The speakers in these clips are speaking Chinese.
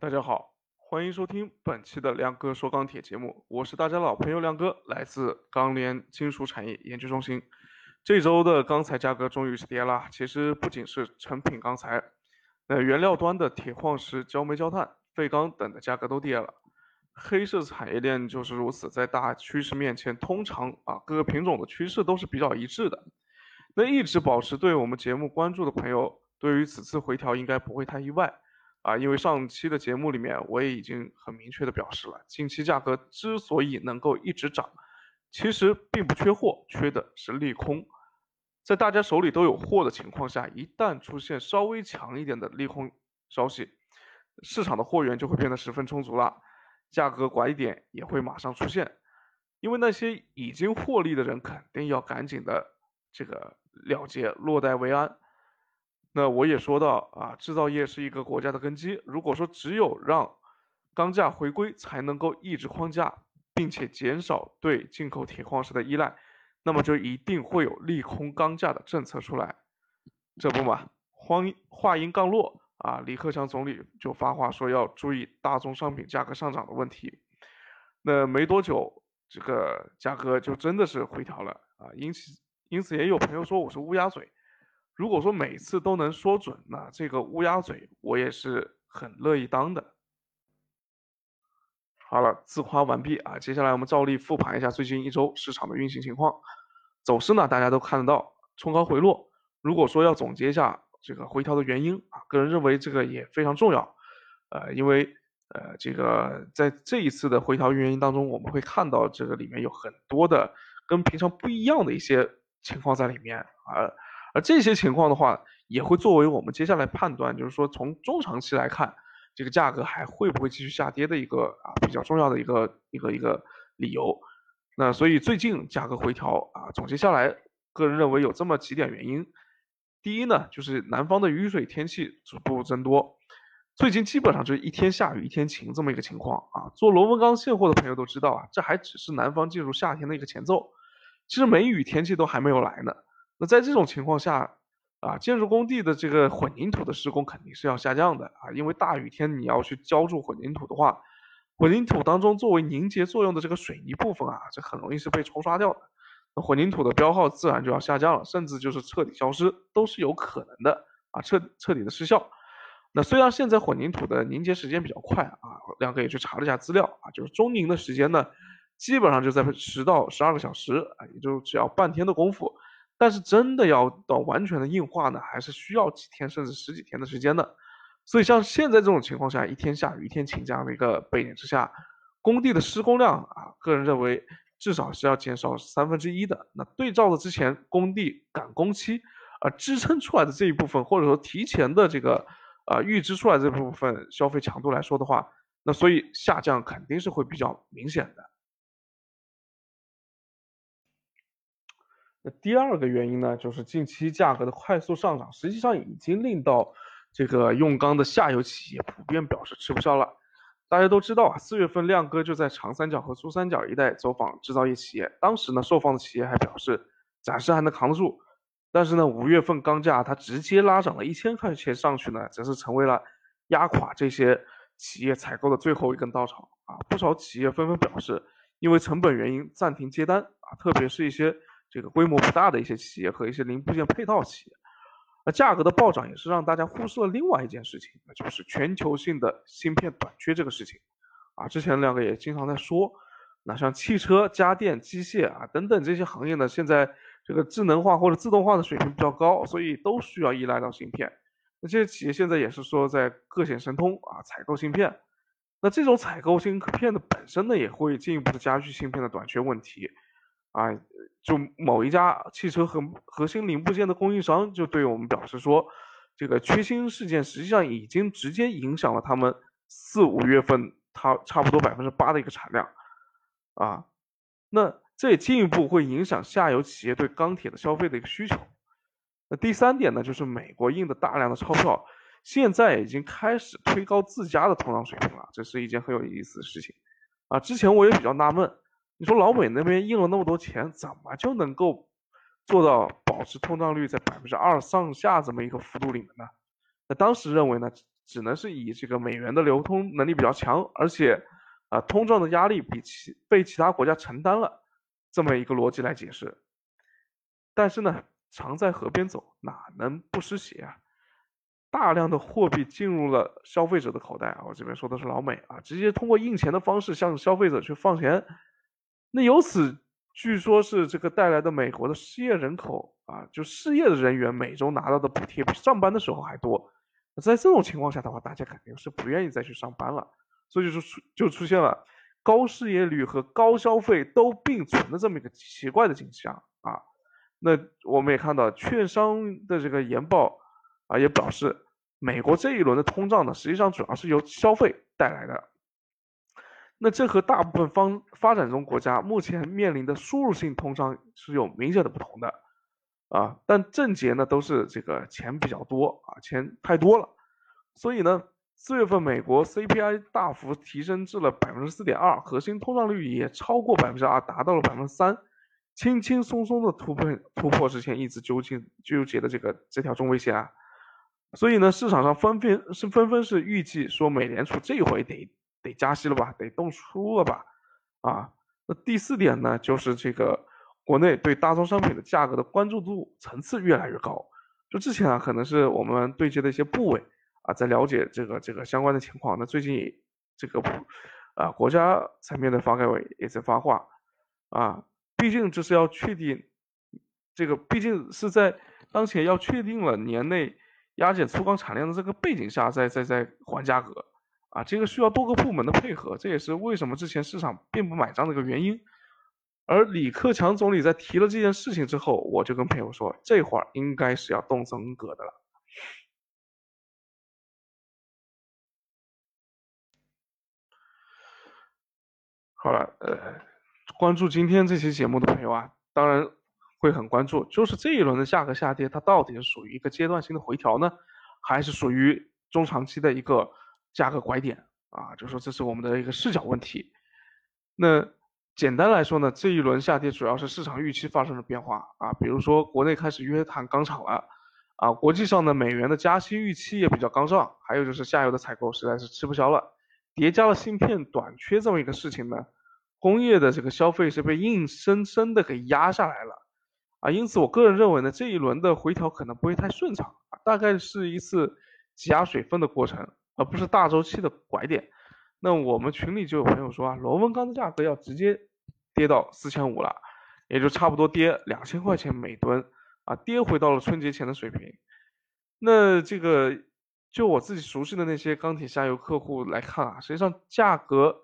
大家好，欢迎收听本期的亮哥说钢铁节目，我是大家老朋友亮哥，来自钢联金属产业研究中心。这周的钢材价格终于是跌了，其实不仅是成品钢材，那原料端的铁矿石、焦煤、焦炭、废钢等的价格都跌了。黑色产业链就是如此，在大趋势面前，通常啊各个品种的趋势都是比较一致的。那一直保持对我们节目关注的朋友，对于此次回调应该不会太意外。啊，因为上期的节目里面我也已经很明确的表示了，近期价格之所以能够一直涨，其实并不缺货，缺的是利空。在大家手里都有货的情况下，一旦出现稍微强一点的利空消息，市场的货源就会变得十分充足了，价格拐点也会马上出现。因为那些已经获利的人肯定要赶紧的这个了结，落袋为安。那我也说到啊，制造业是一个国家的根基。如果说只有让钢价回归才能够抑制框架，并且减少对进口铁矿石的依赖，那么就一定会有利空钢价的政策出来。这不嘛，话话音刚落啊，李克强总理就发话说要注意大宗商品价格上涨的问题。那没多久，这个价格就真的是回调了啊。因此，因此也有朋友说我是乌鸦嘴。如果说每次都能说准，那这个乌鸦嘴我也是很乐意当的。好了，自夸完毕啊，接下来我们照例复盘一下最近一周市场的运行情况。走势呢，大家都看得到，冲高回落。如果说要总结一下这个回调的原因啊，个人认为这个也非常重要。呃，因为呃，这个在这一次的回调原因当中，我们会看到这个里面有很多的跟平常不一样的一些情况在里面啊。而这些情况的话，也会作为我们接下来判断，就是说从中长期来看，这个价格还会不会继续下跌的一个啊比较重要的一个一个一个理由。那所以最近价格回调啊，总结下来，个人认为有这么几点原因。第一呢，就是南方的雨水天气逐步增多，最近基本上就是一天下雨一天晴这么一个情况啊。做螺纹钢现货的朋友都知道啊，这还只是南方进入夏天的一个前奏，其实梅雨天气都还没有来呢。那在这种情况下，啊，建筑工地的这个混凝土的施工肯定是要下降的啊，因为大雨天你要去浇筑混凝土的话，混凝土当中作为凝结作用的这个水泥部分啊，这很容易是被冲刷掉的，那混凝土的标号自然就要下降了，甚至就是彻底消失都是有可能的啊，彻彻底的失效。那虽然现在混凝土的凝结时间比较快啊，亮哥也去查了一下资料啊，就是中凝的时间呢，基本上就在十到十二个小时啊，也就只要半天的功夫。但是真的要到完全的硬化呢，还是需要几天甚至十几天的时间的。所以像现在这种情况下，一天下雨一天晴这样的一个背景之下，工地的施工量啊，个人认为至少是要减少三分之一的。那对照着之前工地赶工期啊支撑出来的这一部分，或者说提前的这个啊预支出来这部分消费强度来说的话，那所以下降肯定是会比较明显的。第二个原因呢，就是近期价格的快速上涨，实际上已经令到这个用钢的下游企业普遍表示吃不消了。大家都知道啊，四月份亮哥就在长三角和珠三角一带走访制造业企业，当时呢，受访的企业还表示暂时还能扛得住。但是呢，五月份钢价它直接拉涨了一千块钱上去呢，则是成为了压垮这些企业采购的最后一根稻草啊！不少企业纷纷表示，因为成本原因暂停接单啊，特别是一些。这个规模不大的一些企业和一些零部件配套企业，那价格的暴涨也是让大家忽视了另外一件事情，那就是全球性的芯片短缺这个事情。啊，之前两个也经常在说，那像汽车、家电、机械啊等等这些行业呢，现在这个智能化或者自动化的水平比较高，所以都需要依赖到芯片。那这些企业现在也是说在各显神通啊，采购芯片。那这种采购芯片的本身呢，也会进一步的加剧芯片的短缺问题。啊，就某一家汽车核核心零部件的供应商就对我们表示说，这个缺芯事件实际上已经直接影响了他们四五月份它差不多百分之八的一个产量，啊，那这也进一步会影响下游企业对钢铁的消费的一个需求。那第三点呢，就是美国印的大量的钞票，现在已经开始推高自家的通胀水平了，这是一件很有意思的事情。啊，之前我也比较纳闷。你说老美那边印了那么多钱，怎么就能够做到保持通胀率在百分之二上下这么一个幅度里面呢？那当时认为呢，只能是以这个美元的流通能力比较强，而且啊通胀的压力比其被其他国家承担了这么一个逻辑来解释。但是呢，常在河边走，哪能不湿鞋啊？大量的货币进入了消费者的口袋啊，我这边说的是老美啊，直接通过印钱的方式向消费者去放钱。那由此，据说是这个带来的美国的失业人口啊，就失业的人员每周拿到的补贴比上班的时候还多。在这种情况下的话，大家肯定是不愿意再去上班了，所以就出就出现了高失业率和高消费都并存的这么一个奇怪的景象啊。那我们也看到，券商的这个研报啊，也表示，美国这一轮的通胀呢，实际上主要是由消费带来的。那这和大部分方发展中国家目前面临的输入性通胀是有明显的不同的。啊，但症结呢都是这个钱比较多啊，钱太多了，所以呢，四月份美国 CPI 大幅提升至了百分之四点二，核心通胀率也超过百分之二，达到了百分之三，轻轻松松的突破突破之前一直纠结纠结的这个这条中位线啊，所以呢，市场上纷纷是纷纷是预计说美联储这回得得加息了吧，得动粗了吧，啊，那第四点呢就是这个。国内对大宗商品的价格的关注度层次越来越高。就之前啊，可能是我们对接的一些部委啊，在了解这个这个相关的情况。那最近这个啊，国家层面的发改委也在发话啊，毕竟这是要确定这个，毕竟是在当前要确定了年内压减粗钢产量的这个背景下，在在在还价格啊，这个需要多个部门的配合，这也是为什么之前市场并不买账的一个原因。而李克强总理在提了这件事情之后，我就跟朋友说，这会儿应该是要动真格的了。好了，呃，关注今天这期节目的朋友啊，当然会很关注，就是这一轮的价格下跌，它到底是属于一个阶段性的回调呢，还是属于中长期的一个加个拐点啊？就说这是我们的一个视角问题。那。简单来说呢，这一轮下跌主要是市场预期发生了变化啊，比如说国内开始约谈钢厂了，啊，国际上的美元的加息预期也比较刚上，还有就是下游的采购实在是吃不消了，叠加了芯片短缺这么一个事情呢，工业的这个消费是被硬生生的给压下来了，啊，因此我个人认为呢，这一轮的回调可能不会太顺畅啊，大概是一次挤压水分的过程，而不是大周期的拐点。那我们群里就有朋友说啊，螺纹钢的价格要直接。跌到四千五了，也就差不多跌两千块钱每吨啊，跌回到了春节前的水平。那这个就我自己熟悉的那些钢铁下游客户来看啊，实际上价格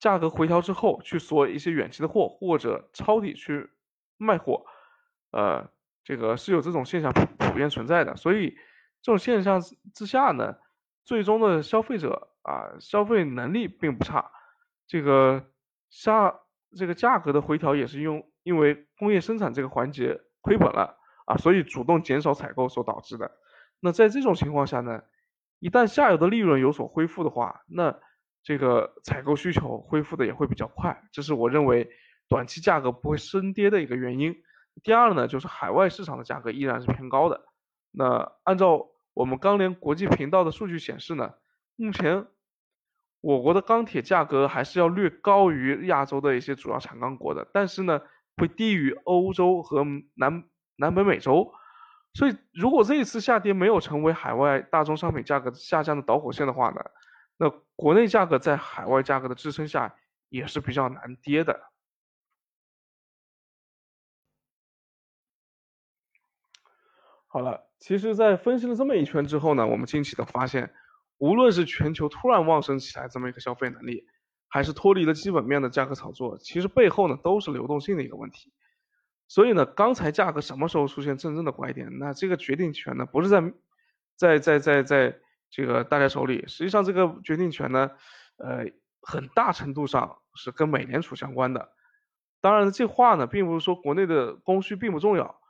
价格回调之后去锁一些远期的货或者抄底去卖货，呃，这个是有这种现象普遍存在的。所以这种现象之下呢，最终的消费者啊，消费能力并不差，这个。下这个价格的回调也是用因为工业生产这个环节亏本了啊，所以主动减少采购所导致的。那在这种情况下呢，一旦下游的利润有所恢复的话，那这个采购需求恢复的也会比较快，这是我认为短期价格不会升跌的一个原因。第二呢，就是海外市场的价格依然是偏高的。那按照我们钢联国际频道的数据显示呢，目前。我国的钢铁价格还是要略高于亚洲的一些主要产钢国的，但是呢，会低于欧洲和南南北美洲。所以，如果这一次下跌没有成为海外大宗商品价格下降的导火线的话呢，那国内价格在海外价格的支撑下也是比较难跌的。好了，其实，在分析了这么一圈之后呢，我们惊奇的发现。无论是全球突然旺盛起来这么一个消费能力，还是脱离了基本面的价格炒作，其实背后呢都是流动性的一个问题。所以呢，钢材价格什么时候出现真正的拐点，那这个决定权呢不是在在在在在这个大家手里，实际上这个决定权呢，呃，很大程度上是跟美联储相关的。当然，这话呢并不是说国内的供需并不重要，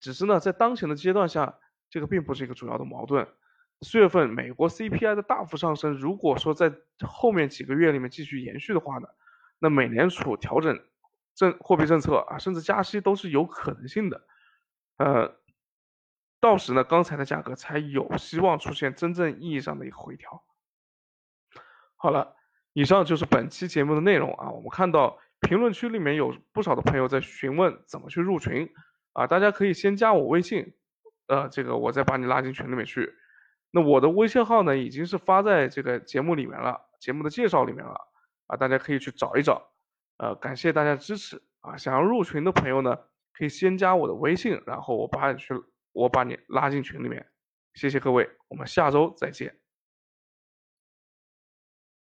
只是呢在当前的阶段下，这个并不是一个主要的矛盾。四月份美国 CPI 的大幅上升，如果说在后面几个月里面继续延续的话呢，那美联储调整政货币政策啊，甚至加息都是有可能性的。呃，到时呢，刚才的价格才有希望出现真正意义上的一个回调。好了，以上就是本期节目的内容啊。我们看到评论区里面有不少的朋友在询问怎么去入群啊，大家可以先加我微信，呃，这个我再把你拉进群里面去。那我的微信号呢，已经是发在这个节目里面了，节目的介绍里面了啊，大家可以去找一找。呃，感谢大家支持啊！想要入群的朋友呢，可以先加我的微信，然后我把你去，我把你拉进群里面。谢谢各位，我们下周再见。